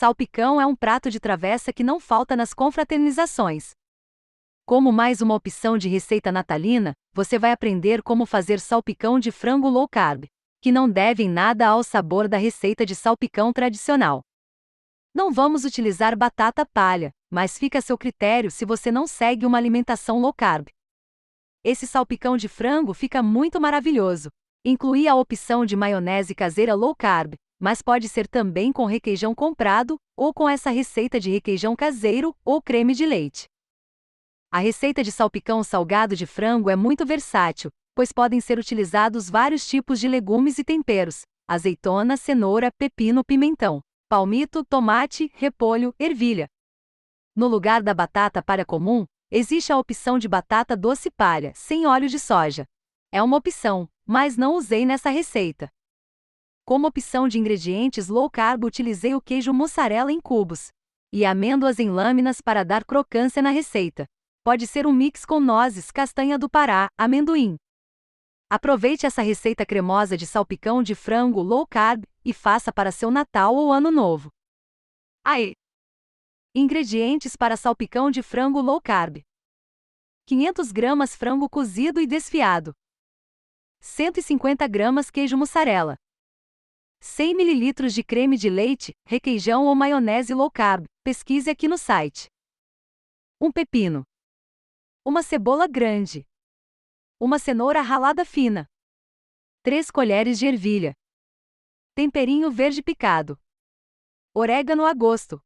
Salpicão é um prato de travessa que não falta nas confraternizações. Como mais uma opção de receita natalina, você vai aprender como fazer salpicão de frango low carb, que não devem nada ao sabor da receita de salpicão tradicional. Não vamos utilizar batata palha, mas fica a seu critério se você não segue uma alimentação low carb. Esse salpicão de frango fica muito maravilhoso. Inclui a opção de maionese caseira low carb, mas pode ser também com requeijão comprado, ou com essa receita de requeijão caseiro ou creme de leite. A receita de salpicão salgado de frango é muito versátil, pois podem ser utilizados vários tipos de legumes e temperos: azeitona, cenoura, pepino, pimentão, palmito, tomate, repolho, ervilha. No lugar da batata palha comum, existe a opção de batata doce palha, sem óleo de soja. É uma opção, mas não usei nessa receita. Como opção de ingredientes low carb, utilizei o queijo mussarela em cubos e amêndoas em lâminas para dar crocância na receita. Pode ser um mix com nozes, castanha do Pará, amendoim. Aproveite essa receita cremosa de salpicão de frango low carb e faça para seu Natal ou Ano Novo. Aí. Ingredientes para salpicão de frango low carb: 500 gramas frango cozido e desfiado, 150 gramas queijo mussarela, 100 ml de creme de leite, requeijão ou maionese low carb. Pesquise aqui no site. Um pepino. Uma cebola grande. Uma cenoura ralada fina. 3 colheres de ervilha. Temperinho verde picado. Orégano a gosto.